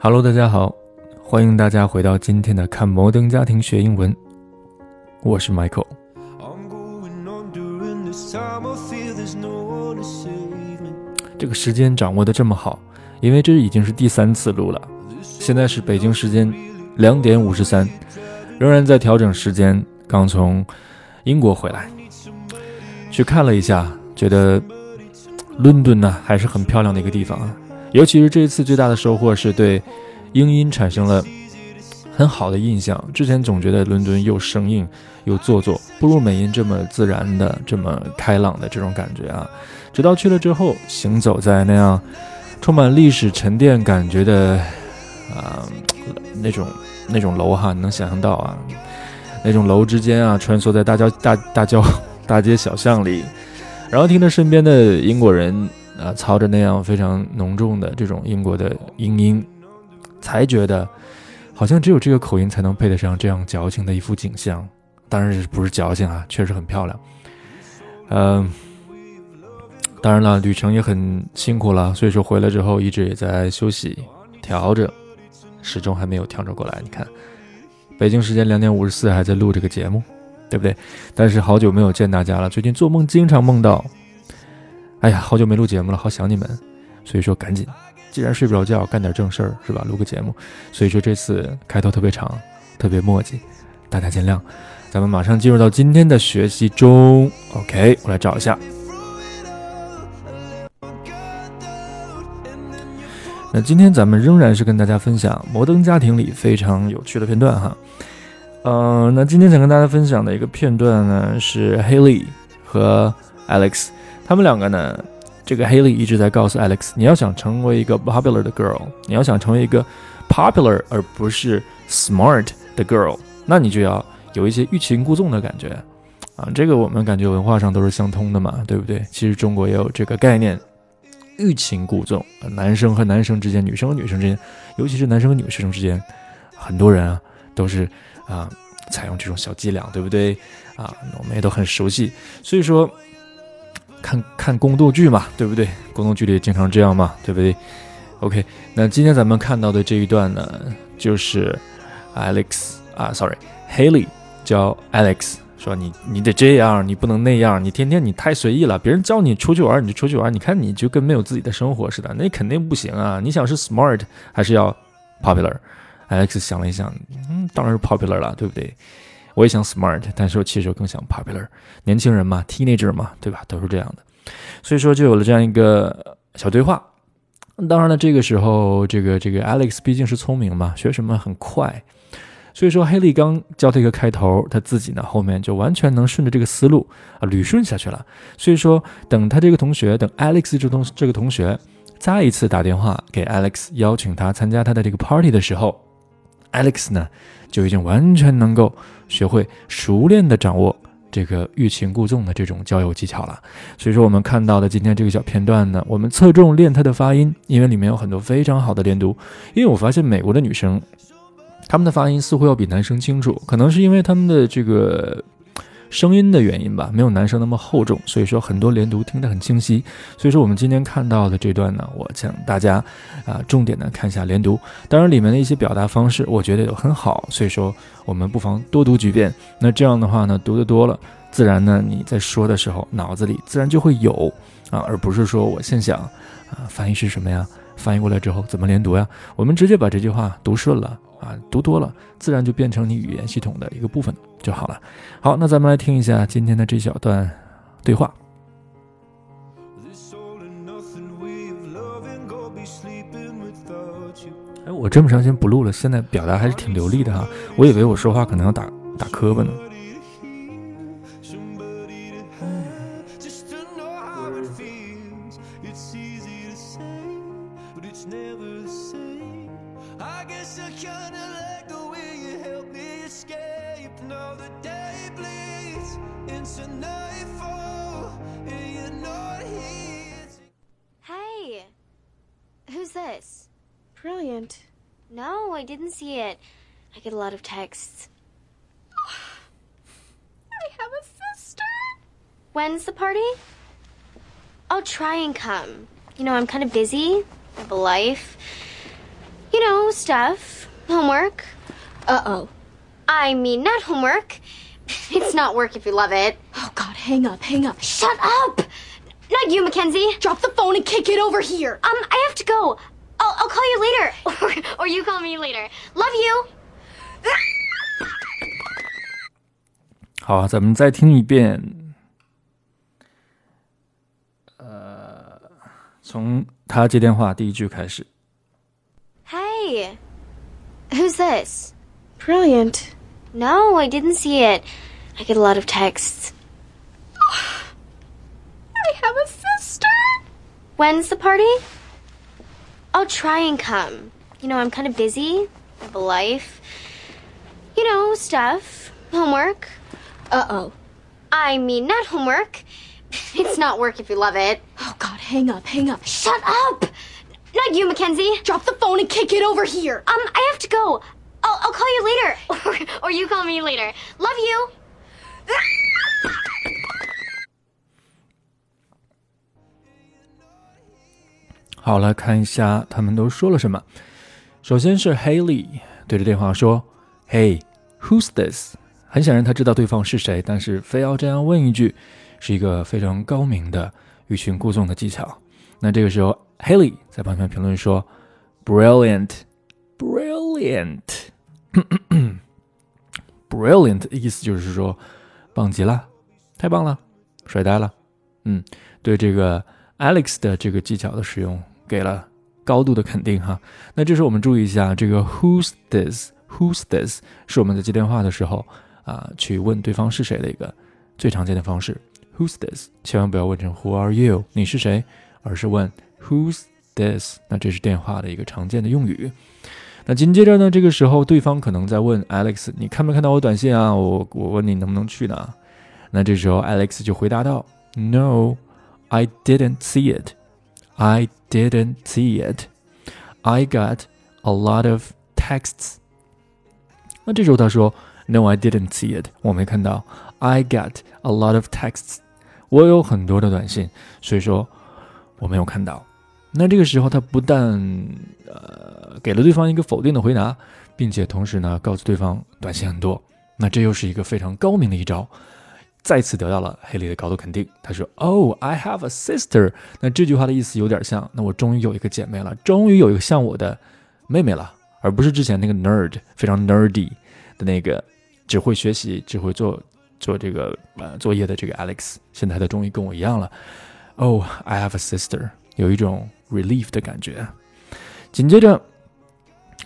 Hello，大家好，欢迎大家回到今天的看摩登家庭学英文，我是 Michael。这个时间掌握的这么好，因为这已经是第三次录了。现在是北京时间两点五十三，仍然在调整时间，刚从英国回来，去看了一下，觉得伦敦呢还是很漂亮的一个地方啊。尤其是这一次最大的收获是对英音产生了很好的印象。之前总觉得伦敦又生硬又做作，不如美音这么自然的、这么开朗的这种感觉啊。直到去了之后，行走在那样充满历史沉淀感觉的啊那种那种楼哈，你能想象到啊那种楼之间啊，穿梭在大郊大大郊大街小巷里，然后听着身边的英国人。啊，操着那样非常浓重的这种英国的英音，才觉得好像只有这个口音才能配得上这样矫情的一幅景象。当然不是矫情啊，确实很漂亮。嗯，当然了，旅程也很辛苦了，所以说回来之后一直也在休息调整，始终还没有调整过来。你看，北京时间两点五十四还在录这个节目，对不对？但是好久没有见大家了，最近做梦经常梦到。哎呀，好久没录节目了，好想你们，所以说赶紧，既然睡不着觉，干点正事儿是吧？录个节目，所以说这次开头特别长，特别墨迹，大家见谅。咱们马上进入到今天的学习中。OK，我来找一下。那今天咱们仍然是跟大家分享《摩登家庭》里非常有趣的片段哈。嗯，那今天想跟大家分享的一个片段呢，是 Haley 和 Alex。他们两个呢，这个 Haley 一直在告诉 Alex，你要想成为一个 popular 的 girl，你要想成为一个 popular 而不是 smart 的 girl，那你就要有一些欲擒故纵的感觉啊。这个我们感觉文化上都是相通的嘛，对不对？其实中国也有这个概念，欲擒故纵。男生和男生之间，女生和女生之间，尤其是男生和女生之间，很多人啊都是啊采用这种小伎俩，对不对？啊，我们也都很熟悉，所以说。看看宫斗剧嘛，对不对？宫斗剧里经常这样嘛，对不对？OK，那今天咱们看到的这一段呢，就是 Alex 啊，Sorry，Haley 教 Alex 说：“你你得这样，你不能那样，你天天你太随意了。别人叫你出去玩，你就出去玩。你看你就跟没有自己的生活似的，那肯定不行啊！你想是 smart 还是要 popular？”Alex 想了一想，嗯，当然是 popular 了，对不对？我也想 smart，但是我其实更想 popular。年轻人嘛，teenager 嘛，对吧？都是这样的，所以说就有了这样一个小对话。当然了，这个时候，这个这个 Alex 毕竟是聪明嘛，学什么很快，所以说黑利刚教他一个开头，他自己呢后面就完全能顺着这个思路啊捋顺下去了。所以说，等他这个同学，等 Alex 这同这个同学再一次打电话给 Alex 邀请他参加他的这个 party 的时候，Alex 呢就已经完全能够。学会熟练的掌握这个欲擒故纵的这种交友技巧了，所以说我们看到的今天这个小片段呢，我们侧重练它的发音，因为里面有很多非常好的连读。因为我发现美国的女生，她们的发音似乎要比男生清楚，可能是因为她们的这个。声音的原因吧，没有男生那么厚重，所以说很多连读听得很清晰。所以说我们今天看到的这段呢，我请大家啊重点的看一下连读。当然里面的一些表达方式，我觉得也很好，所以说我们不妨多读几遍。那这样的话呢，读得多了，自然呢你在说的时候脑子里自然就会有啊，而不是说我现想啊翻译是什么呀？翻译过来之后怎么连读呀？我们直接把这句话读顺了。啊，读多了，自然就变成你语言系统的一个部分就好了。好，那咱们来听一下今天的这小段对话。哎，我这么长时间不录了，现在表达还是挺流利的哈。我以为我说话可能要打打磕巴呢。come. You know, I'm kind of busy. I have a life. You know, stuff. Homework. Uh oh. I mean, not homework. It's not work if you love it. Oh god, hang up, hang up. Shut up! Not you, Mackenzie. Drop the phone and kick it over here. Um, I have to go. I'll, I'll call you later. Or, or you call me later. Love you. 好啊，咱们再听一遍。 从他接电话第一句开始。 Hey. Who's this? Brilliant. No, I didn't see it. I get a lot of texts. I have a sister. When's the party? I'll try and come. You know, I'm kind of busy. I have a life. You know, stuff. Homework. Uh oh. I mean, not homework. It's not work if you love it. Oh god, hang up, hang up. Shut up! Not you, Mackenzie. Drop the phone and kick it over here. Um, I have to go. I'll, I'll call you later. Or, or you call me later. Love you. 好，来看一下他们都说了什么。首先是 Haley 对着电话说：“Hey, who's this？” 很显然他知道对方是谁，但是非要这样问一句， 是一个非常高明的欲擒故纵的技巧。那这个时候，Haley 在旁边评论说：“Brilliant, brilliant, brilliant。”意思就是说，棒极了，太棒了，帅呆了。嗯，对这个 Alex 的这个技巧的使用给了高度的肯定哈。那这时候我们注意一下，这个 Who's this？Who's this？是我们在接电话的时候啊，去问对方是谁的一个最常见的方式。Who's this？千万不要问成 Who are you？你是谁？而是问 Who's this？那这是电话的一个常见的用语。那紧接着呢，这个时候对方可能在问 Alex：“ 你看没看到我短信啊？我我问你能不能去呢？”那这时候 Alex 就回答道：“No, I didn't see it. I didn't see it. I got a lot of texts.” 那这时候他说：“No, I didn't see it. 我没看到。I got a lot of texts. 我有很多的短信，所以说我没有看到。”那这个时候他不但呃给了对方一个否定的回答，并且同时呢告诉对方短信很多。那这又是一个非常高明的一招。再次得到了黑莉的高度肯定。他说：“Oh, I have a sister。”那这句话的意思有点像，那我终于有一个姐妹了，终于有一个像我的妹妹了，而不是之前那个 nerd 非常 nerdy 的那个只会学习、只会做做这个呃作业的这个 Alex。现在他终于跟我一样了。Oh, I have a sister，有一种 relief 的感觉。紧接着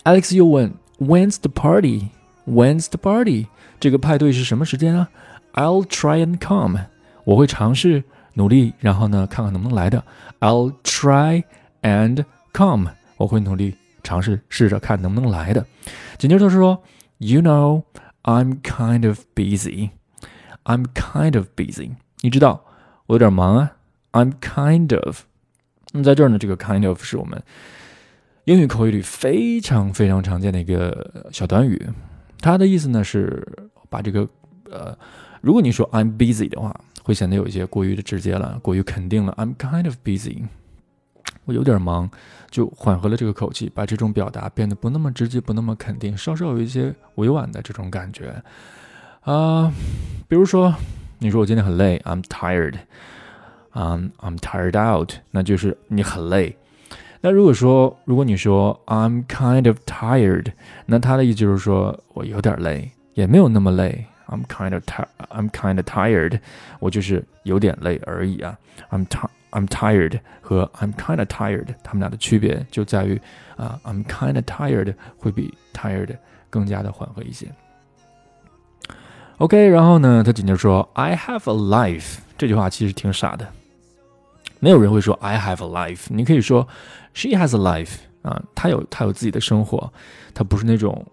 ，Alex 又问：“When's the party? When's the party？” 这个派对是什么时间啊？I'll try and come，我会尝试努力，然后呢，看看能不能来的。I'll try and come，我会努力尝试试着看能不能来的。紧接着他说，You know I'm kind of busy. I'm kind of busy. 你知道我有点忙啊。I'm kind of。那么在这儿呢，这个 kind of 是我们英语口语里非常非常常见的一个小短语，它的意思呢是把这个呃。如果你说 I'm busy 的话，会显得有一些过于的直接了，过于肯定了。I'm kind of busy，我有点忙，就缓和了这个口气，把这种表达变得不那么直接，不那么肯定，稍稍有一些委婉的这种感觉。啊、比如说你说我今天很累，I'm tired，啊、I'm tired out，那就是你很累。那如果说如果你说 I'm kind of tired，那它的意思就是说我有点累，也没有那么累。I'm kind of tired. I'm kind of tired. 我就是有点累而已啊。I'm ti I'm tired 和 I'm kind of tired，它们俩的区别就在于啊，I'm kind of tired 会比 tired 更加的缓和一些。 OK，然后呢，他紧接着说 I have a life。这句话其实挺傻的，没有人会说 I have a life。你可以说 She has a life 啊，她有她有自己的生活，她不是那种。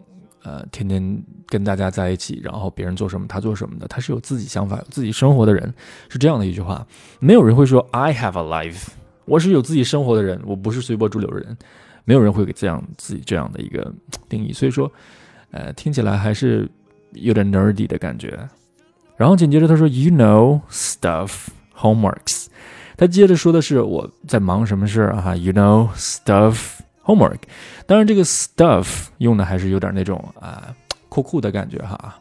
呃，天天跟大家在一起，然后别人做什么她做什么的，她是有自己想法、有自己生活的人，是这样的一句话。没有人会说 I have a life，我是有自己生活的人，我不是随波逐流的人。没有人会给这样自己这样的一个定义，所以说，呃，听起来还是有点 nerdy 的感觉。然后紧接着他说，You know stuff homeworks。他接着说的是我在忙什么事儿啊？You know stuff homework。当然，这个 stuff 用的还是有点那种啊酷酷的感觉哈。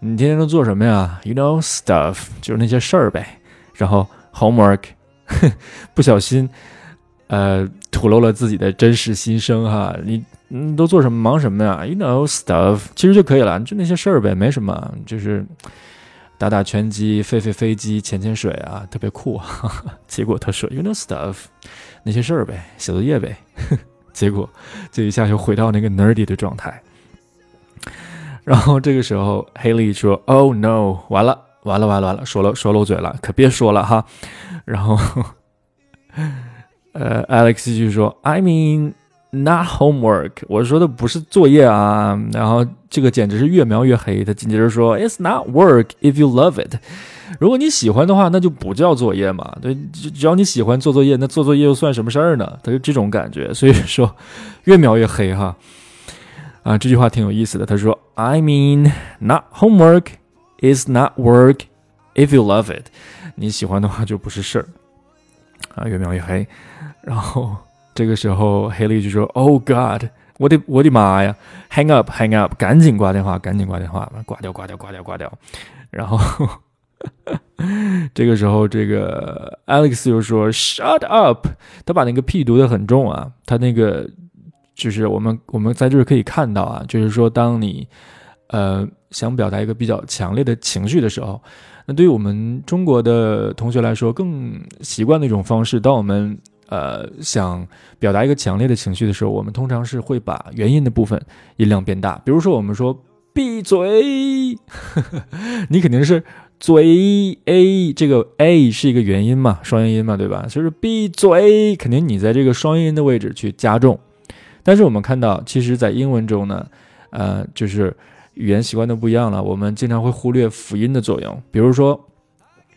你天天都做什么呀？You know stuff 就是那些事儿呗。然后 homework 不小心呃吐露了自己的真实心声哈。你嗯都做什么忙什么呀？You know stuff 其实就可以了，就那些事儿呗，没什么，就是打打拳击、飞飞飞机、潜潜水啊，特别酷。结果他说 You know stuff 那些事儿呗，写作业呗。结果这一下就回到那个 nerdy 的状态。然后这个时候，Haley 说：“Oh no，完了，完了，完了，完了，说了说漏嘴了，可别说了哈。”然后，呃，Alex 就说：“I mean not homework，我说的不是作业啊。”然后这个简直是越描越黑。他紧接着说：“It's not work if you love it。如果你喜欢的话，那就不叫作业嘛。对，只要你喜欢做作业，那做作业又算什么事儿呢？他就这种感觉。所以说，越描越黑哈。”啊，这句话挺有意思的。他说：“I mean, not homework is not work if you love it。你喜欢的话就不是事儿。”啊，越描越黑。然后这个时候，黑利就说：“Oh God，我的我的妈呀！Hang up，hang up，赶紧挂电话，赶紧挂电话，挂掉，挂掉，挂掉，挂掉。”然后 这个时候，这个 Alex 就说：“Shut up！” 他把那个 P 读的很重啊，他那个。就是我们我们在这儿可以看到啊，就是说，当你呃想表达一个比较强烈的情绪的时候，那对于我们中国的同学来说，更习惯的一种方式，当我们呃想表达一个强烈的情绪的时候，我们通常是会把元音的部分音量变大。比如说，我们说闭嘴，你肯定是嘴 a 这个 a 是一个元音嘛，双元音嘛，对吧？所以说闭嘴，肯定你在这个双音的位置去加重。但是我们看到，其实，在英文中呢，呃，就是语言习惯都不一样了。我们经常会忽略辅音的作用，比如说，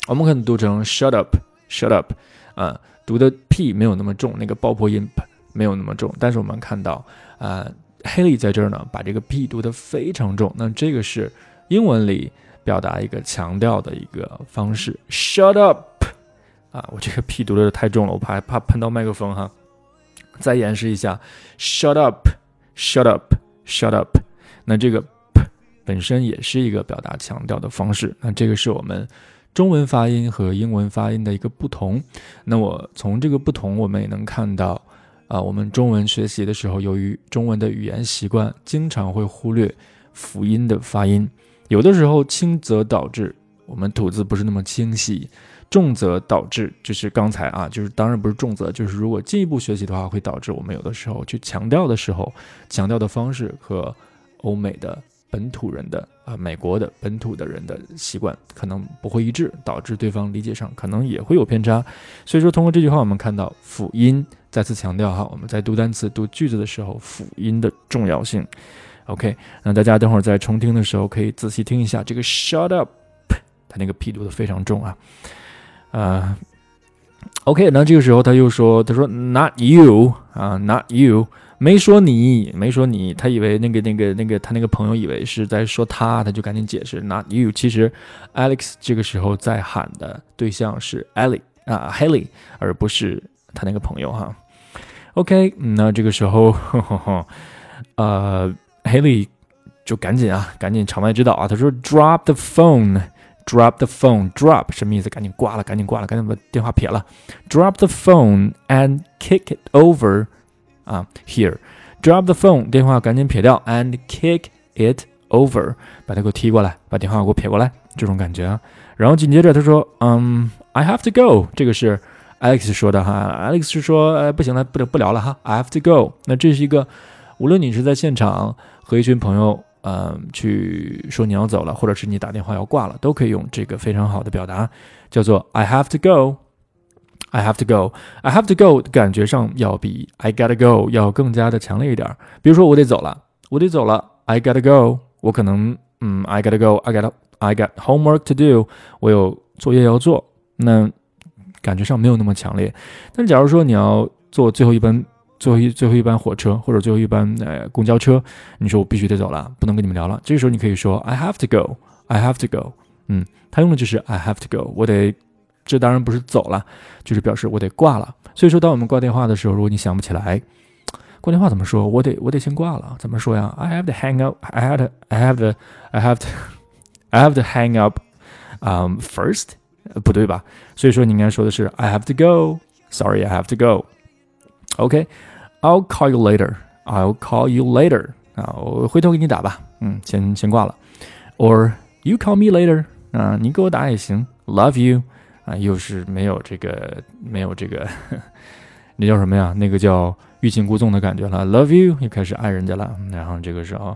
我们可能读成 shut up，shut up，啊，读的 p 没有那么重，那个爆破音没有那么重。但是我们看到，啊，Haley 在这儿呢，把这个 p 读的非常重。那这个是英文里表达一个强调的一个方式，shut up，啊，我这个 p 读的太重了，我怕怕喷到麦克风哈。再演示一下，shut up，shut up，shut up。那这个 p 本身也是一个表达强调的方式。那这个是我们中文发音和英文发音的一个不同。那我从这个不同，我们也能看到，啊，我们中文学习的时候，由于中文的语言习惯，经常会忽略辅音的发音，有的时候轻则导致我们吐字不是那么清晰。重则导致，就是刚才啊，就是当然不是重则，就是如果进一步学习的话，会导致我们有的时候去强调的时候，强调的方式和欧美的本土人的啊，美国的本土的人的习惯可能不会一致，导致对方理解上可能也会有偏差。所以说，通过这句话，我们看到辅音再次强调哈，我们在读单词、读句子的时候，辅音的重要性。OK，那大家等会儿在重听的时候可以仔细听一下这个 shut up，它那个 p 读的非常重啊。呃，OK，那这个时候他又说：“他说 Not you 啊，Not you，没说你，没说你。他以为那个那个那个他那个朋友以为是在说他，他就赶紧解释那，哟。其实 Alex 这个时候在喊的对象是 Ellie 啊，Haley，而不是他那个朋友哈。OK，那这个时候，呃，Haley 就赶紧啊，赶紧场外指导啊，他说 Drop the phone。” Drop the phone. Drop 什么意思？赶紧挂了，赶紧挂了，赶紧把电话撇了。Drop the phone and kick it over. 啊，here. Drop the phone，电话赶紧撇掉，and kick it over，把它给我踢过来，把电话给我撇过来，这种感觉啊。然后紧接着他说，嗯，I have to go。这个是 Alex 说的哈，Alex 是说，呃，不行了，不不聊了哈，I have to go。那这是一个，无论你是在现场和一群朋友。嗯，去说你要走了，或者是你打电话要挂了，都可以用这个非常好的表达，叫做 I have to go。I have to go。I have to go 感觉上要比 I gotta go 要更加的强烈一点。比如说我得走了，我得走了，I gotta go。我可能嗯，I gotta go。I gotta I got homework to do。我有作业要做，那感觉上没有那么强烈。但假如说你要坐最后一班。最后一最后一班火车或者最后一班呃公交车，你说我必须得走了，不能跟你们聊了。这个时候你可以说 I have to go, I have to go。嗯，他用的就是 I have to go，我得，这当然不是走了，就是表示我得挂了。所以说，当我们挂电话的时候，如果你想不起来， 挂电话怎么说？我得我得先挂了，怎么说呀？I have to hang up. I have to. I have to. I have to. I have to hang up. Um, first，不对吧？所以说你应该说的是 I have to go. Sorry, I have to go. OK, I'll call you later. I'll call you later. 啊，我回头给你打吧。嗯，先先挂了。Or you call me later. 啊，你给我打也行。Love you. 啊，又是没有这个没有这个，那叫什么呀？那个叫欲擒故纵的感觉了。Love you，又开始爱人家了。然后这个时候，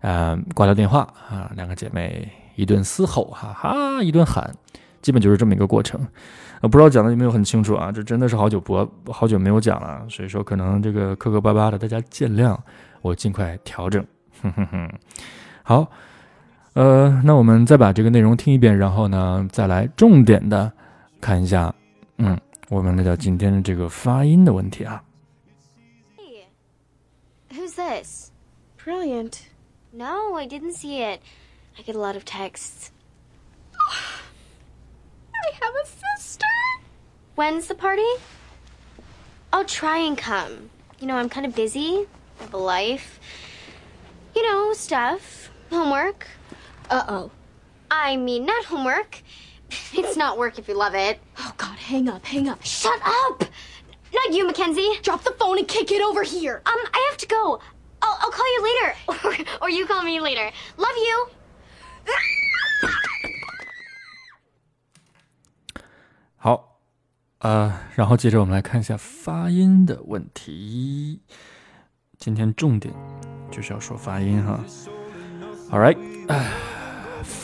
呃，挂掉电话啊，两个姐妹一顿嘶吼，哈哈，一顿喊，基本就是这么一个过程。呃，不知道讲的有没有很清楚啊？这真的是好久不好久没有讲了，所以说可能这个磕磕巴巴的，大家见谅，我尽快调整。哼哼哼，好，呃，那我们再把这个内容听一遍，然后呢，再来重点的。看一下，嗯，我们来到今天的这个发音的问题啊。Hey, who's this? Brilliant. No, I didn't see it. I get a lot of texts. I have a sister. When's the party? I'll try and come. You know, I'm kind of busy. I have a life. You know, stuff. Homework. Uh oh. I mean, not homework. It's not work if you love it. Oh God, hang up, hang up. Shut up! Not you, Mackenzie. Drop the phone and kick it over here. Um, I have to go. I'll, I'll call you later. Or, or you call me later. Love you. 好，呃，然后接着我们来看一下发音的问题。今天重点就是要说发音哈。All right，啊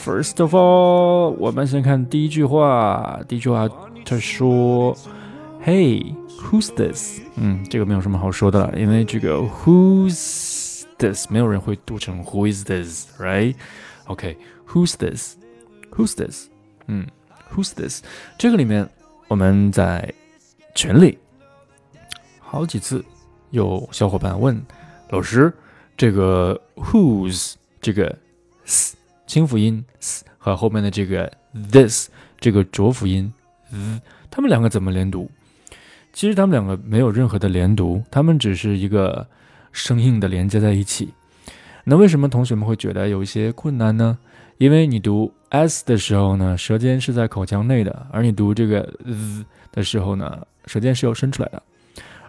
，First of all，我们先看第一句话。第一句话他说：“Hey，who's this？” 嗯，这个没有什么好说的了，因为这个 “who's this” 没有人会读成 “who is this”，right？OK，who's this？Who's this？嗯。Who's this？这个里面我们在群里好几次有小伙伴问老师，这个 ‘who's’ 这个清辅音 s 和后面的这个 this 这个浊辅音 z，他们两个怎么连读？其实他们两个没有任何的连读，他们只是一个生硬的连接在一起。那为什么同学们会觉得有一些困难呢？因为你读 s 的时候呢，舌尖是在口腔内的，而你读这个 z 的时候呢，舌尖是要伸出来的，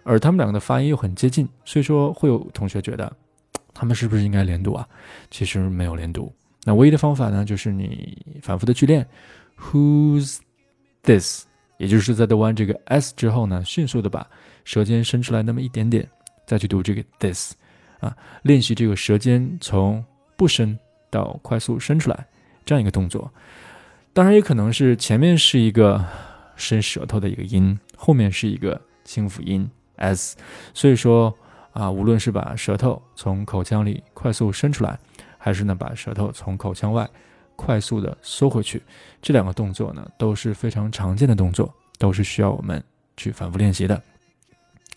而他们两个的发音又很接近，所以说会有同学觉得他们是不是应该连读啊？其实没有连读。那唯一的方法呢，就是你反复的去练 who's this，也就是在读完这个 s 之后呢，迅速的把舌尖伸出来那么一点点，再去读这个 this，啊，练习这个舌尖从不伸。到快速伸出来这样一个动作，当然也可能是前面是一个伸舌头的一个音，后面是一个清辅音 s，所以说啊，无论是把舌头从口腔里快速伸出来，还是呢把舌头从口腔外快速的缩回去，这两个动作呢都是非常常见的动作，都是需要我们去反复练习的。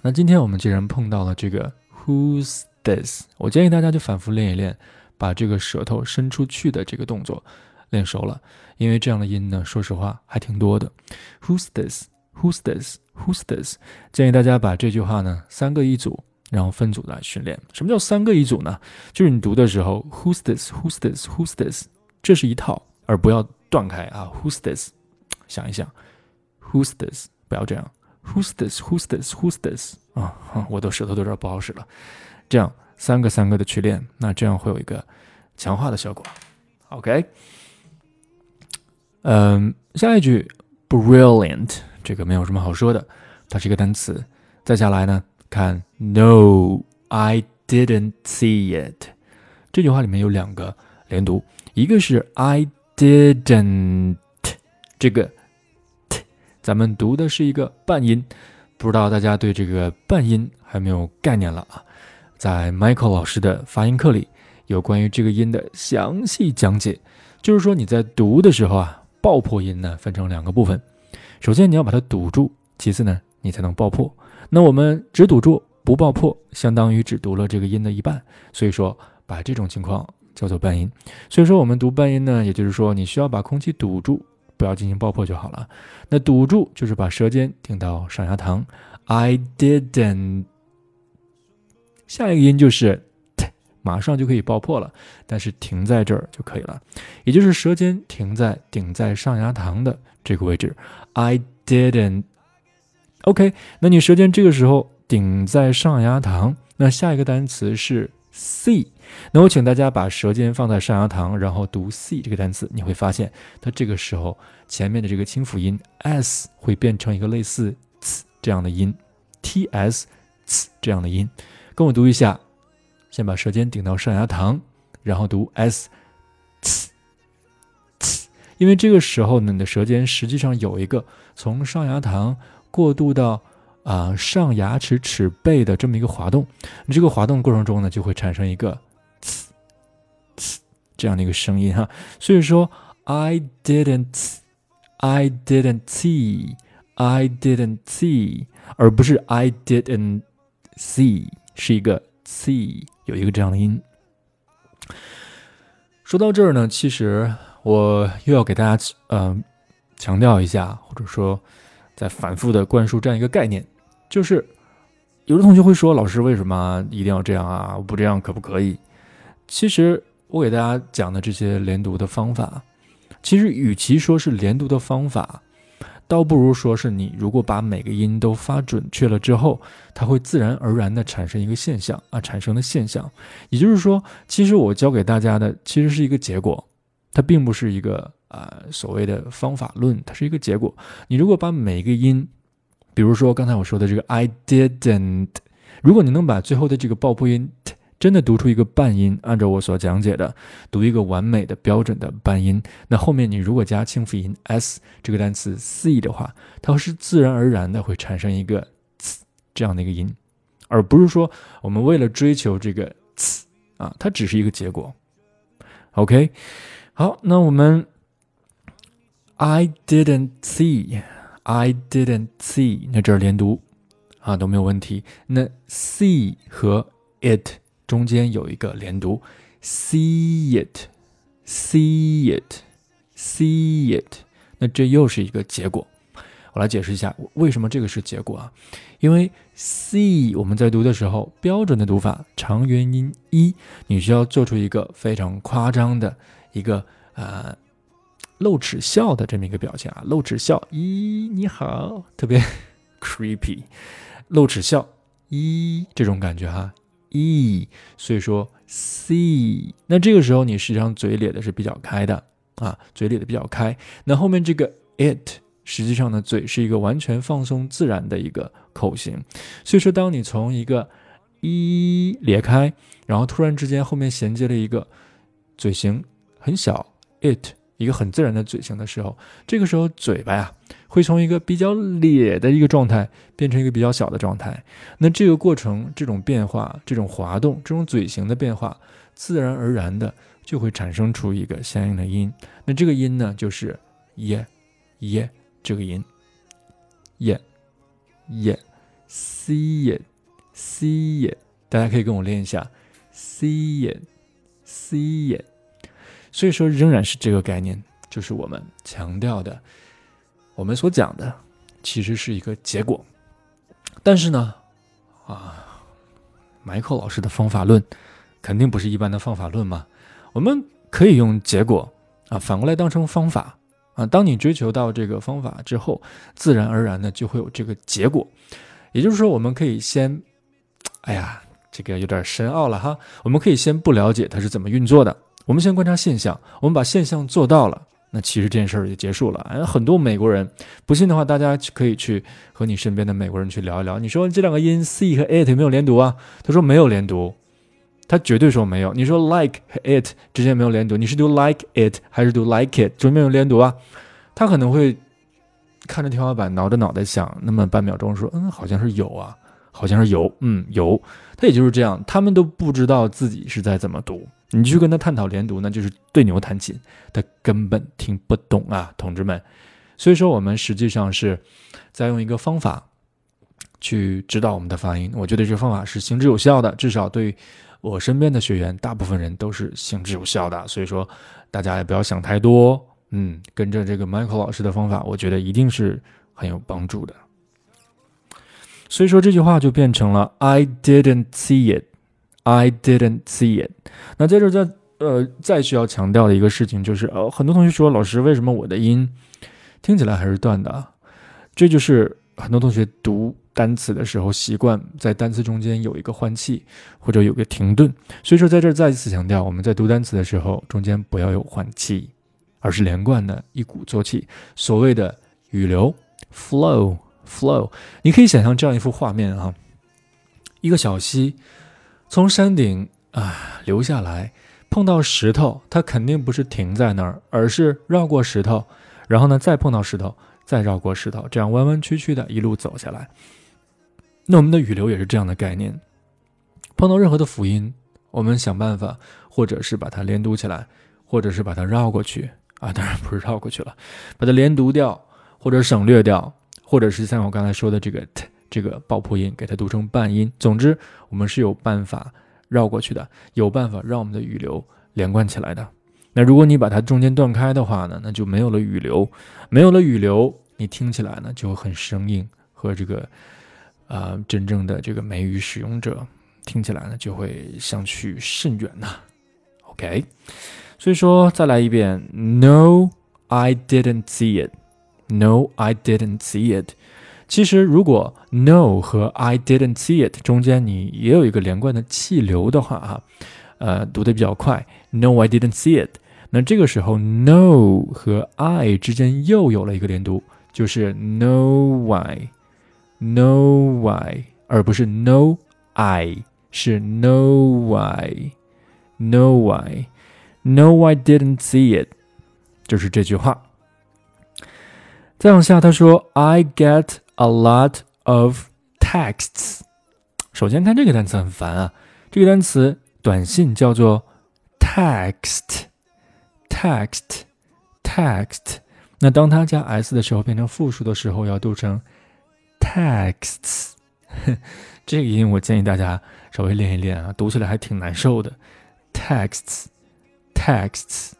那今天我们既然碰到了这个 Who's this？我建议大家就反复练一练。把这个舌头伸出去的这个动作练熟了，因为这样的音呢，说实话还挺多的。Who's this? Who's this? Who's this? 建议大家把这句话呢三个一组，然后分组来训练。什么叫三个一组呢？就是你读的时候，Who's this? Who's this? Who's this? 这是一套，而不要断开啊。Who's this? 想一想，Who's this? 不要这样。Who's this? Who's this? Who's this? 啊，我的舌头都有点不好使了。这样。三个三个的去练，那这样会有一个强化的效果。OK，嗯，下一句 brilliant 这个没有什么好说的，它是一个单词。再下来呢，看 No, I didn't see it 这句话里面有两个连读，一个是 I didn't 这个 t，咱们读的是一个半音，不知道大家对这个半音还没有概念了啊？在 Michael 老师的发音课里，有关于这个音的详细讲解。就是说你在读的时候啊，爆破音呢分成两个部分。首先你要把它堵住，其次呢你才能爆破。那我们只堵住不爆破，相当于只读了这个音的一半。所以说把这种情况叫做半音。所以说我们读半音呢，也就是说你需要把空气堵住，不要进行爆破就好了。那堵住就是把舌尖顶到上牙膛。I didn't。下一个音就是 t，马上就可以爆破了，但是停在这儿就可以了，也就是舌尖停在顶在上牙膛的这个位置。I didn't。OK，那你舌尖这个时候顶在上牙膛，那下一个单词是 see。那我请大家把舌尖放在上牙膛，然后读 see 这个单词，你会发现它这个时候前面的这个清辅音 s 会变成一个类似 ts 这样的音，ts ts 这样的音。跟我读一下，先把舌尖顶到上牙膛，然后读 s，因为这个时候呢，你的舌尖实际上有一个从上牙膛过渡到啊上牙齿齿背的这么一个滑动，你这个滑动过程中呢，就会产生一个呲呲这样的一个声音哈。所以说，I didn't，I didn't see，I didn't see，而不是 I didn't see。是一个 see 有一个这样的音。说到这儿呢，其实我又要给大家嗯强调一下，或者说在反复的灌输这样一个概念，就是有的同学会说，老师为什么一定要这样啊？不这样可不可以？其实我给大家讲的这些连读的方法，其实与其说是连读的方法。倒不如说是你，如果把每个音都发准确了之后，它会自然而然的产生一个现象啊，产生的现象。也就是说，其实我教给大家的其实是一个结果，它并不是一个啊所谓的方法论，它是一个结果。你如果把每一个音，比如说刚才我说的这个 I didn't，如果你能把最后的这个爆破音。真的读出一个半音，按照我所讲解的，读一个完美的标准的半音。那后面你如果加清辅音 s 这个单词 c 的话，它是自然而然的会产生一个这样的一个音，而不是说我们为了追求这个 c 啊，它只是一个结果。OK，好，那我们 I didn't see，I didn't see，那这儿连读啊都没有问题。那 see 和 it。中间有一个连读，see it，see it，see it，那这又是一个结果。我来解释一下为什么这个是结果啊？因为 see 我们在读的时候，标准的读法长元音一，你需要做出一个非常夸张的一个呃露齿笑的这么一个表情啊，露齿笑，咦，你好，特别 creepy，露齿笑，咦，这种感觉哈。咦所以说 c，那这个时候你实际上嘴咧的是比较开的啊，嘴咧的比较开。那后面这个 it，实际上呢，嘴是一个完全放松自然的一个口型。所以说，当你从一个一咧开，然后突然之间后面衔接了一个嘴型很小 it。一个很自然的嘴型的时候，这个时候嘴巴呀会从一个比较咧的一个状态变成一个比较小的状态。那这个过程，这种变化，这种滑动，这种嘴型的变化，自然而然的就会产生出一个相应的音。那这个音呢，就是耶耶这个音，耶耶，see it see it，大家可以跟我练一下，see it see it。所以说，仍然是这个概念，就是我们强调的，我们所讲的，其实是一个结果。但是呢，啊，迈克老师的方法论肯定不是一般的方法论嘛。我们可以用结果啊，反过来当成方法啊。当你追求到这个方法之后，自然而然的就会有这个结果。也就是说，我们可以先，哎呀，这个有点深奥了哈。我们可以先不了解它是怎么运作的。我们先观察现象，我们把现象做到了，那其实这件事儿就结束了。哎，很多美国人，不信的话，大家可以去和你身边的美国人去聊一聊。你说这两个音 c 和 it 有没有连读啊？他说没有连读，他绝对说没有。你说 like 和 it 之间没有连读，你是读 like it 还是读 like it？就没有连读啊？他可能会看着天花板，挠着脑袋想那么半秒钟，说嗯，好像是有啊，好像是有，嗯，有。他也就是这样，他们都不知道自己是在怎么读。你去跟他探讨连读，那就是对牛弹琴，他根本听不懂啊，同志们。所以说，我们实际上是在用一个方法去指导我们的发音。我觉得这个方法是行之有效的，至少对我身边的学员，大部分人都是行之有效的。所以说，大家也不要想太多，嗯，跟着这个 Michael 老师的方法，我觉得一定是很有帮助的。所以说，这句话就变成了 I didn't see it。I didn't see it。那在这儿再呃再需要强调的一个事情就是，呃，很多同学说老师为什么我的音听起来还是断的？这就是很多同学读单词的时候习惯在单词中间有一个换气或者有个停顿。所以说在这儿再一次强调，我们在读单词的时候中间不要有换气，而是连贯的一鼓作气。所谓的语流 flow flow，你可以想象这样一幅画面啊，一个小溪从山顶啊流下来。碰到石头，它肯定不是停在那儿，而是绕过石头，然后呢再碰到石头，再绕过石头，这样弯弯曲曲的一路走下来。那我们的语流也是这样的概念，碰到任何的辅音，我们想办法，或者是把它连读起来，或者是把它绕过去啊，当然不是绕过去了，把它连读掉，或者省略掉，或者是像我刚才说的这个 t 这个爆破音，给它读成半音。总之，我们是有办法。绕过去的，有办法让我们的语流连贯起来的。那如果你把它中间断开的话呢，那就没有了语流，没有了语流，你听起来呢就很生硬，和这个啊真正的这个美语使用者听起来呢就会相去甚远呐。OK，所以说再来一遍，No, I didn't see it. No, I didn't see it. 其实，如果 no 和 I didn't see it 中间你也有一个连贯的气流的话，哈，呃，读的比较快，No I didn't see it。那这个时候 no 和 I 之间又有了一个连读，就是 no why，no why，而不是 no I，是 no why，no why，no I didn't see it，就是这句话。再往下，他说 I get。A lot of texts。首先看这个单词很烦啊，这个单词短信叫做 text，text，text。那当它加 s 的时候，变成复数的时候，要读成 texts。这个音我建议大家稍微练一练啊，读起来还挺难受的。texts，texts。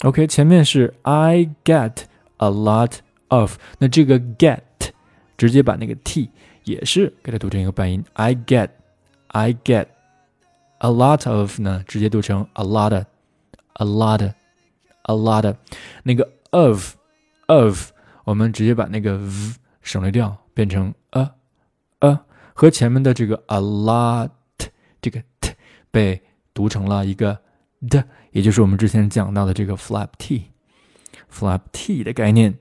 OK，前面是 I get a lot of，那这个 get。直接把那个 t 也是给它读成一个半音，I get, I get a lot of 呢，直接读成 a lot, a lot, a lot。那个 of, of 我们直接把那个 v 省略掉，变成 a, a 和前面的这个 a lot 这个 t 被读成了一个 d，也就是我们之前讲到的这个 flap t, flap t 的概念。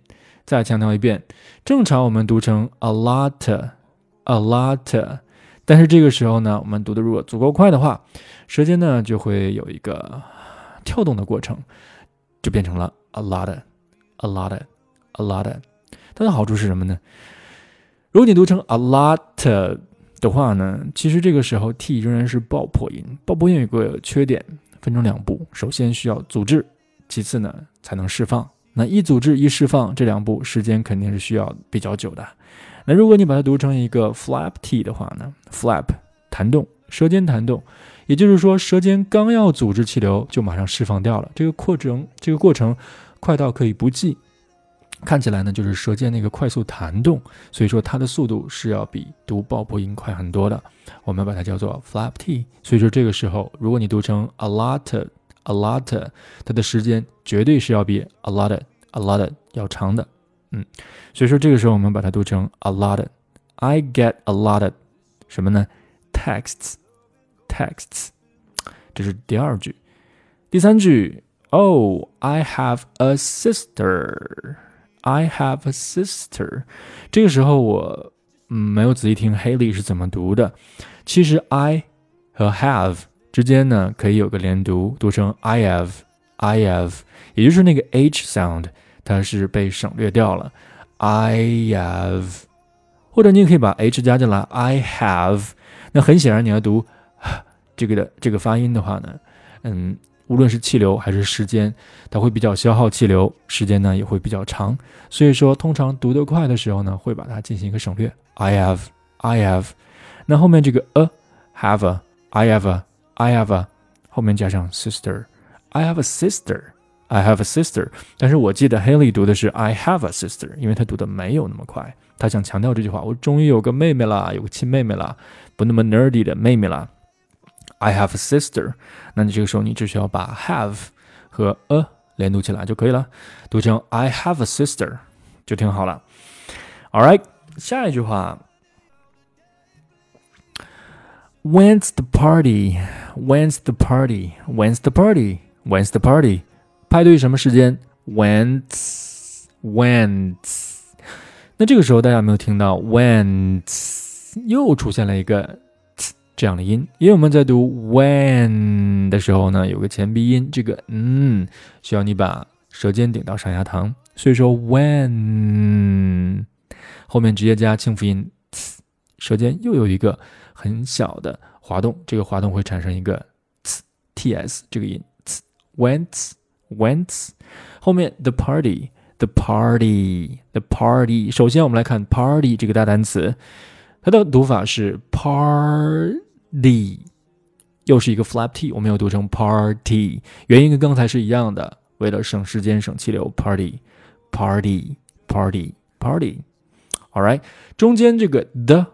再强调一遍，正常我们读成 a lot，a lot，但是这个时候呢，我们读的如果足够快的话，舌尖呢就会有一个跳动的过程，就变成了 a lot，a lot，a lot。它的好处是什么呢？如果你读成 a lot 的话呢，其实这个时候 t 仍然是爆破音。爆破音有个缺点，分成两步，首先需要阻滞，其次呢才能释放。那一组织一释放，这两步时间肯定是需要比较久的。那如果你把它读成一个 flap t 的话呢，flap 弹动，舌尖弹动，也就是说舌尖刚要组织气流就马上释放掉了。这个过程，这个过程快到可以不记，看起来呢就是舌尖那个快速弹动，所以说它的速度是要比读爆破音快很多的。我们把它叫做 flap t。所以说这个时候，如果你读成 a lot。a lot，它的时间绝对是要比 a lot a lot 要长的，嗯，所以说这个时候我们把它读成 a lot。I get a lot 什么呢？texts，texts，这是第二句。第三句，Oh, I have a sister. I have a sister。这个时候我嗯没有仔细听 Haley 是怎么读的。其实 I 和 have 之间呢，可以有个连读，读成 I have，I have，也就是那个 h sound，它是被省略掉了，I have，或者你也可以把 h 加进来，I have。那很显然，你要读这个的这个发音的话呢，嗯，无论是气流还是时间，它会比较消耗气流，时间呢也会比较长。所以说，通常读得快的时候呢，会把它进行一个省略，I have，I have。那后面这个 a，have a, I have a I have a，后面加上 sister。I have a sister。I have a sister。但是我记得 Haley 读的是 I have a sister，因为他读的没有那么快。他想强调这句话：我终于有个妹妹啦，有个亲妹妹啦，不那么 nerdy 的妹妹啦。I have a sister，那你这个时候你只需要把 have 和 a 连读起来就可以了，读成 I have a sister 就挺好了。All right，下一句话。When's the party? When's the party? When's the party? When's the party? 派对什么时间？When's When's？那这个时候大家有没有听到 When's 又出现了一个这样的音？因为我们在读 when 的时候呢，有个前鼻音，这个嗯需要你把舌尖顶到上牙膛，所以说 when 后面直接加清辅音，舌尖又有一个。很小的滑动，这个滑动会产生一个 t s 这个音，went went，后面 the party the party the party。首先我们来看 party 这个大单词，它的读法是 party，又是一个 flap t，我们要读成 party，原因跟刚才是一样的，为了省时间省气流，party party party party。All right，中间这个 the。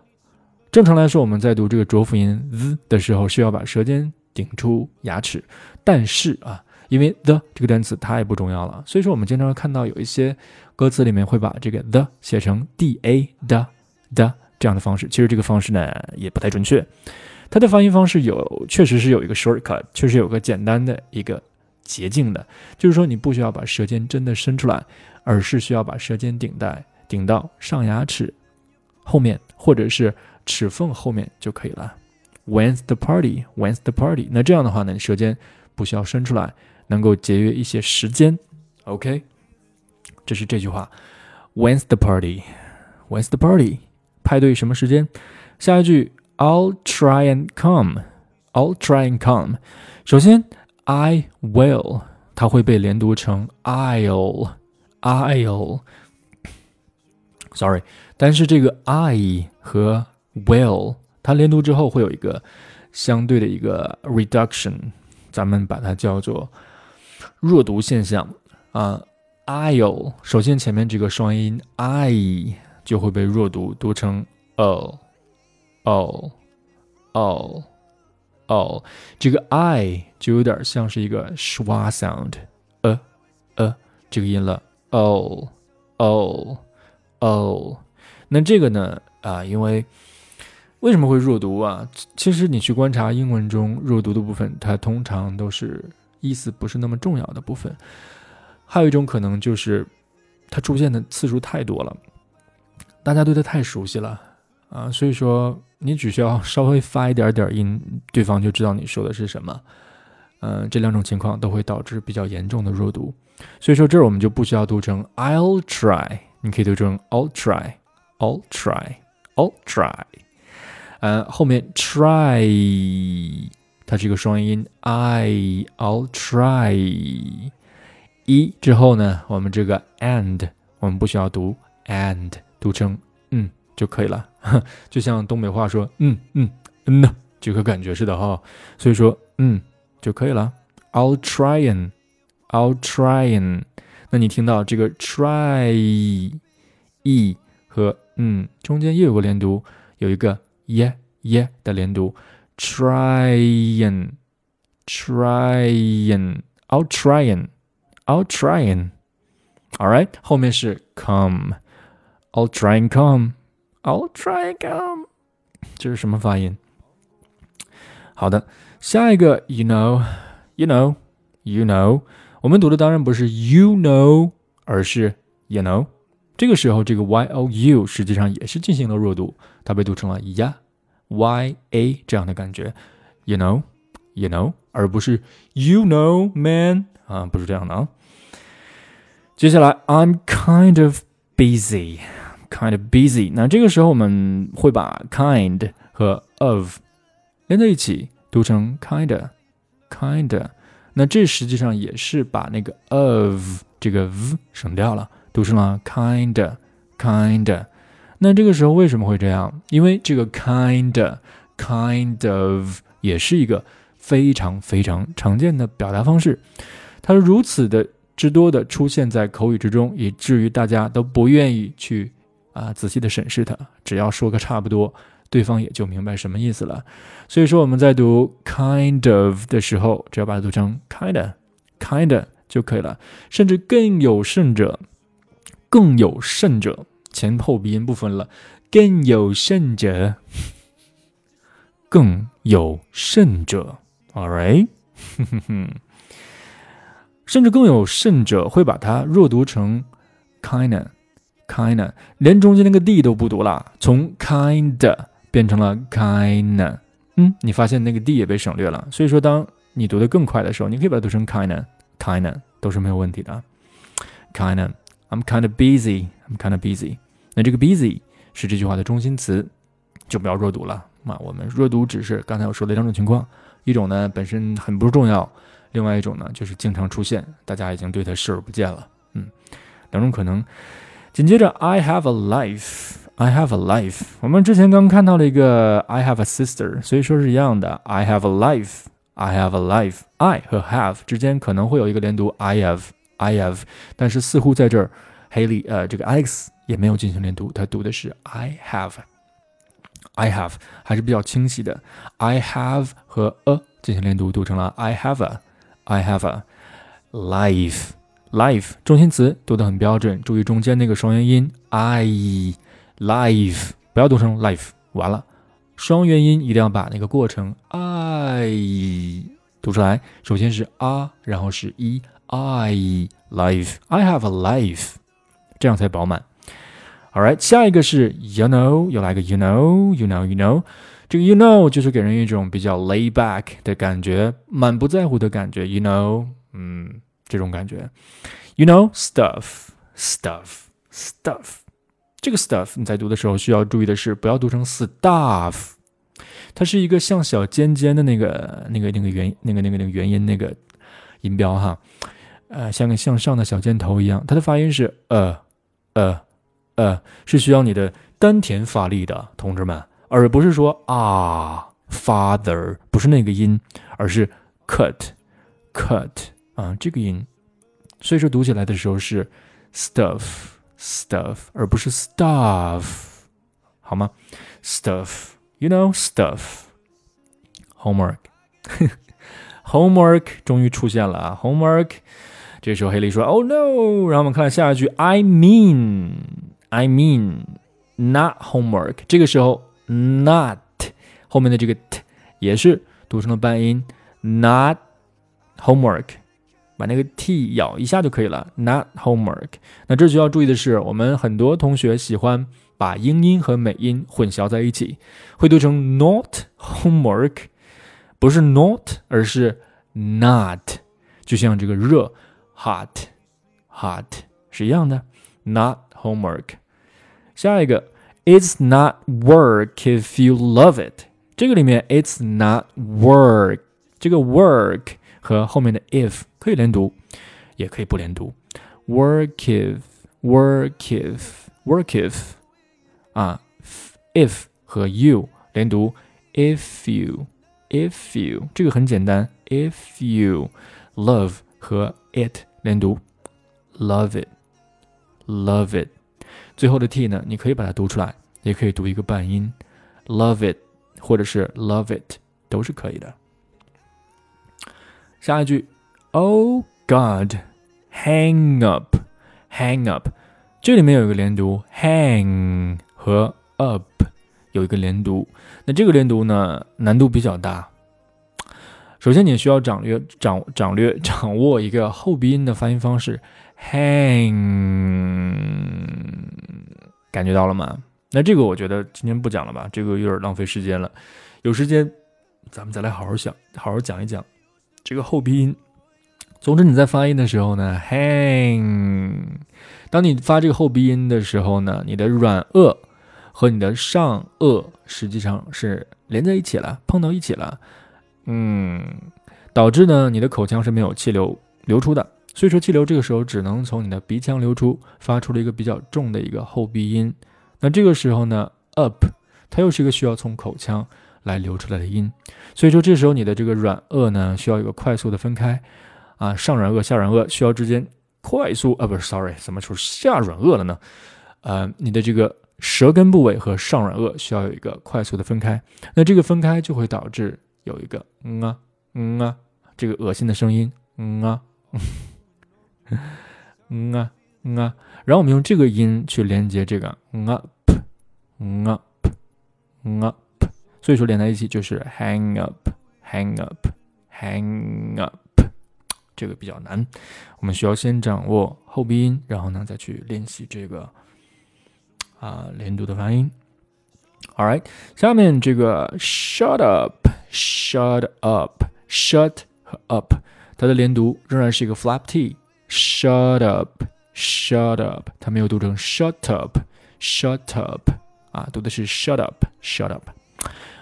正常来说，我们在读这个浊辅音 z 的时候，是要把舌尖顶出牙齿。但是啊，因为 the 这个单词太不重要了，所以说我们经常看到有一些歌词里面会把这个 the 写成 d a 的的这样的方式。其实这个方式呢也不太准确，它的发音方式有确实是有一个 shortcut，确实有个简单的一个捷径的，就是说你不需要把舌尖真的伸出来，而是需要把舌尖顶在顶到上牙齿后面，或者是。齿缝后面就可以了。When's the party? When's the party? 那这样的话呢，你舌尖不需要伸出来，能够节约一些时间。OK，这是这句话。When's the party? When's the party? 派对什么时间？下一句 I'll try and come. I'll try and come. 首先 I will 它会被连读成 I'll I'll。Sorry，但是这个 I 和 Will，它连读之后会有一个相对的一个 reduction，咱们把它叫做弱读现象啊。I'll，首先前面这个双音 I 就会被弱读，读成 o，o，o，o，这个 I 就有点像是一个 schwa sound，呃呃这个音了，o，o，o。那这个呢啊，因为为什么会弱读啊？其实你去观察英文中弱读的部分，它通常都是意思不是那么重要的部分。还有一种可能就是它出现的次数太多了，大家对它太熟悉了啊，所以说你只需要稍微发一点点音，对方就知道你说的是什么。嗯，这两种情况都会导致比较严重的弱读。所以说这儿我们就不需要读成 I'll try，你可以读成 I'll try，I'll try，I'll try。呃，后面 try 它是一个双音，I I'll try 一之后呢，我们这个 and 我们不需要读 and，读成嗯就可以了，就像东北话说嗯嗯嗯呢，这个感觉似的哈，所以说嗯就可以了。I'll tryin，I'll tryin 那你听到这个 try e 和嗯中间又有个连读，有一个。耶耶的连读，trying trying I'll trying I'll trying all right 后面是 come I'll try and come I'll try and come 这是什么发音？好的，下一个 you know you know you know 我们读的当然不是 you know，而是 you know。 这个时候，这个 y o u 实际上也是进行了弱读，它被读成了 ya y a 这样的感觉，you know you know，而不是 you know man 啊，不是这样的啊。接下来，I'm kind of busy，kind of busy。那这个时候我们会把 kind 和 of 连在一起，读成 kinda，kinda。那这实际上也是把那个 of 这个 v 省掉了。 读成了 kind kind，那这个时候为什么会这样？因为这个 kind kind of 也是一个非常非常常见的表达方式，它如此的之多的出现在口语之中，以至于大家都不愿意去啊仔细的审视它，只要说个差不多对方也就明白什么意思了。所以说我们在读 kind of 的时候，只要把它读成 kind kind 就可以了。甚至更有甚者，更有甚者，前后鼻音不分了。更有甚者，更有甚者，All right，甚至更有甚者会把它弱读成 kinda kinda，连中间那个 d 都不读了，从 kind 变成了 kinda。嗯，你发现那个 d 也被省略了。所以说，当你读得更快的时候，你可以把它读成 kinda kinda，都是没有问题的，kina。I'm kind of busy，I'm kind of busy。那这个 busy。是这句话的中心词，就不要弱读了。那，我们弱读只是刚才我说的两种情况，一种呢本身很不重要，另外一种呢就是经常出现，大家已经对它视而不见了。嗯，两种可能。紧接着，I have a life，I have a life。我们之前刚看到了一个 I have a sister，所以说是一样的。I have a life，I have a life。I 和 have 之间可能会有一个连读，I have I have，但是似乎在这儿，黑利呃这个 Alex。也没有进行连读，他读的是 I have，I have 还是比较清晰的。I have 和 a 进行连读，读成了 I have a，I have a life，life 中心词读得很标准，注意中间那个双元音 I，life 不要读成 life，完了，双元音一定要把那个过程 I 读出来。首先是 a，然后是 e，I life，I have a life，这样才饱满。All right，下一个是 you know，又来个 you know，you know，you know，这个 you know 就是给人一种比较 lay back 的感觉，满不在乎的感觉，you know，嗯，这种感觉，you know stuff，stuff，stuff，这个 stuff 你在读的时候需要注意的是，不要读成 stuff，它是一个像小尖尖的那个那个那个元那个那个那个元音那个音标哈， 呃，像个向上的小箭头一样，它的发音是呃呃。呃，是需要你的丹田发力的，同志们，而不是说啊，father 不是那个音，而是 cut，cut 啊这个音，所以说读起来的时候是 stuff，stuff，而不是 stuff，好吗？stuff，you know stuff，homework，homework 终于出现了啊，homework，这时候黑莉说，Oh no，然后我们看下一句，I mean。I mean not homework。这个时候 not 后面的这个 t 也是读成了半音，not homework，把那个 t 咬一下就可以了。Not homework。那这需要注意的是，我们很多同学喜欢把英音和美音混淆在一起，会读成 not homework，不是 not，而是 not，就像这个热 hot hot 是一样的，not homework。下一个，It's not work if you love it。这个里面，It's not work，这个 work 和后面的 if 可以连读，也可以不连读。Work if，work if，work if，啊，if 和 you 连读，if you，if you，这个很简单，if you love 和 it 连读，love it，love it。最后的 t 呢，你可以把它读出来，也可以读一个半音，love it，或者是 love it，都是可以的。下一句，Oh God，hang up，hang up，这里面有一个连读，hang 和 up 有一个连读，那这个连读呢难度比较大。首先，你需要掌略掌掌略掌握一个后鼻音的发音方式，hang。感觉到了吗？那这个我觉得今天不讲了吧，这个有点浪费时间了。有时间咱们再来好好想，好好讲一讲这个后鼻音。总之你在发音的时候呢，hang，当你发这个后鼻音的时候呢，你的软腭和你的上颚实际上是连在一起了，碰到一起了，嗯，导致呢你的口腔是没有气流流出的。所以说气流这个时候只能从你的鼻腔流出，发出了一个比较重的一个后鼻音。那这个时候呢，up，它又是一个需要从口腔来流出来的音。所以说这时候你的这个软腭呢，需要一个快速的分开啊，上软腭、下软腭需要之间快速啊，不是，sorry，怎么出下软腭了呢？呃，你的这个舌根部位和上软腭需要有一个快速的分开。那这个分开就会导致有一个嗯啊嗯啊这个恶心的声音嗯啊 嗯啊嗯啊，然后我们用这个音去连接这个嗯啊嗯啊嗯啊，所以说连在一起就是 hang up hang up hang up。这个比较难，我们需要先掌握后鼻音，然后呢再去练习这个啊连读的发音。All right，下面这个 shut up，shut up，shut up，它的连读仍然是一个 flap t，shut up，shut up，它没有读成 shut up，shut up，啊，读的是 shut up，shut up。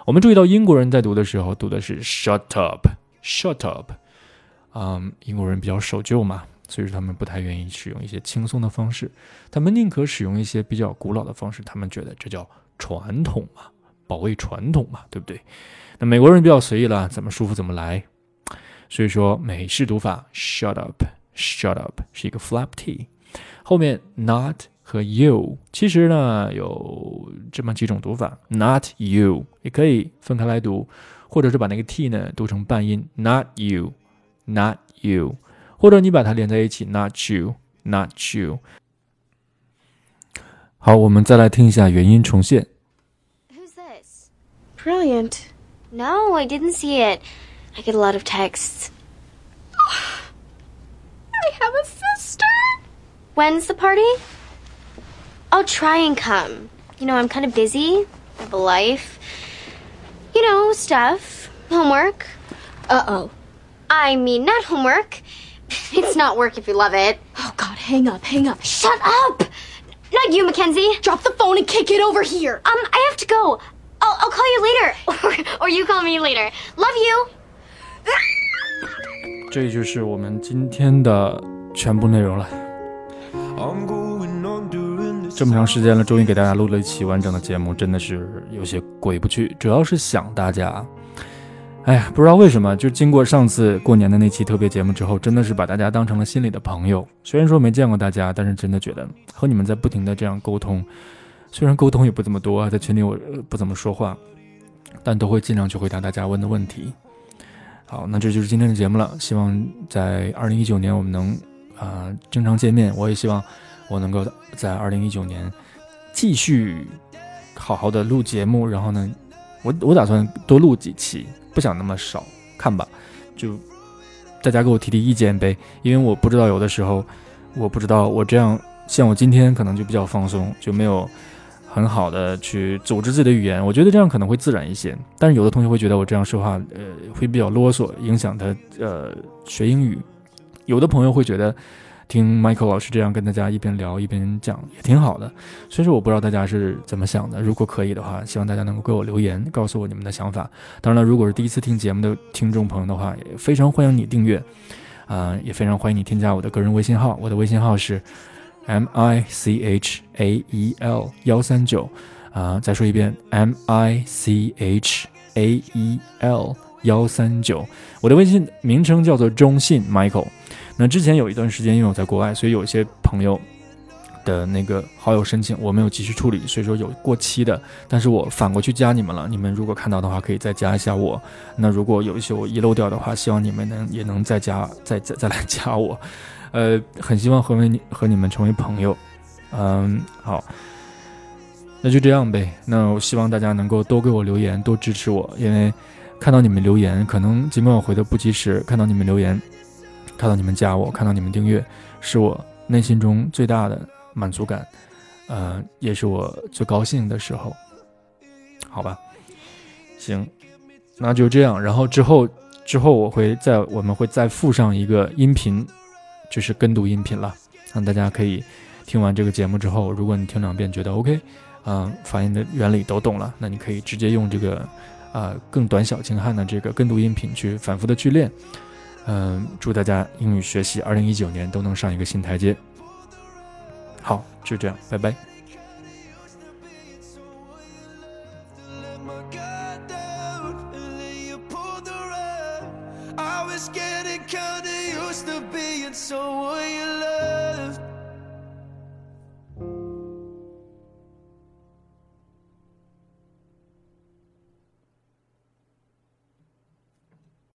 我们注意到英国人在读的时候读的是 shut up，shut up。嗯，英国人比较守旧嘛，所以说他们不太愿意使用一些轻松的方式，他们宁可使用一些比较古老的方式，他们觉得这叫传统嘛，保卫传统嘛，对不对？那美国人比较随意了，怎么舒服怎么来，所以说美式读法 shut up，shut up 是一个 flap t，后面 not 和 you 其实呢有这么几种读法，not you 也可以分开来读，或者是把那个 t 呢读成半音，not you。Not you，或者你把它连在一起，Not you，Not you。好，我们再来听一下原音重现。Who's this? Brilliant. No, I didn't see it. I get a lot of texts. I have a sister. When's the party? I'll try and come. You know, I'm kind of busy. I have a life. You know, stuff. Homework. Uh oh. I mean, not homework. It's not work if you love it. Oh God, hang up, hang up. Shut up! Not you, Mackenzie. Drop the phone and kick it over here. Um, I have to go. I'll, I'll call you later. Or, or you call me later. Love you. 这就是我们今天的全部内容了。这么长时间了，终于给大家录了一期完整的节目，真的是有些过意不去。主要是想大家。哎呀，不知道为什么，就经过上次过年的那期特别节目之后，真的是把大家当成了心里的朋友。虽然说没见过大家，但是真的觉得和你们在不停的这样沟通，虽然沟通也不怎么多，在群里我不怎么说话，但都会尽量去回答大家问的问题。好，那这就是今天的节目了。希望在二零一九年我们能啊经常见面。我也希望我能够在二零一九年继续好好的录节目。然后呢，我我打算多录几期。不想那么少看吧，就大家给我提提意见呗，因为我不知道有的时候，我不知道我这样，像我今天可能就比较放松，就没有很好的去组织自己的语言，我觉得这样可能会自然一些。但是有的同学会觉得我这样说话，呃，会比较啰嗦，影响他呃学英语。有的朋友会觉得。听 Michael 老师这样跟大家一边聊一边讲也挺好的，所以说我不知道大家是怎么想的。如果可以的话，希望大家能够给我留言，告诉我你们的想法。当然了，如果是第一次听节目的听众朋友的话，也非常欢迎你订阅，啊，也非常欢迎你添加我的个人微信号。我的微信号是 M I C H A E L 幺三九，啊，再说一遍 M I C H A E L 幺三九。我的微信名称叫做中信 Michael。那之前有一段时间，因为我在国外，所以有一些朋友的那个好友申请我没有及时处理，所以说有过期的。但是我反过去加你们了，你们如果看到的话，可以再加一下我。那如果有一些我遗漏掉的话，希望你们能也能再加，再再再来加我。呃，很希望和你和你们成为朋友。嗯，好，那就这样呗。那我希望大家能够多给我留言，多支持我，因为看到你们留言，可能尽管我回的不及时，看到你们留言。看到你们加我，看到你们订阅，是我内心中最大的满足感，呃，也是我最高兴的时候。好吧，行，那就这样。然后之后之后我会再我们会再附上一个音频，就是跟读音频了，让大家可以听完这个节目之后，如果你听两遍觉得 OK，嗯，发音的原理都懂了，那你可以直接用这个啊更短小精悍的这个跟读音频去反复的去练。嗯，祝大家英语学习二零一九年都能上一个新台阶。好，就这样，拜拜。so will you love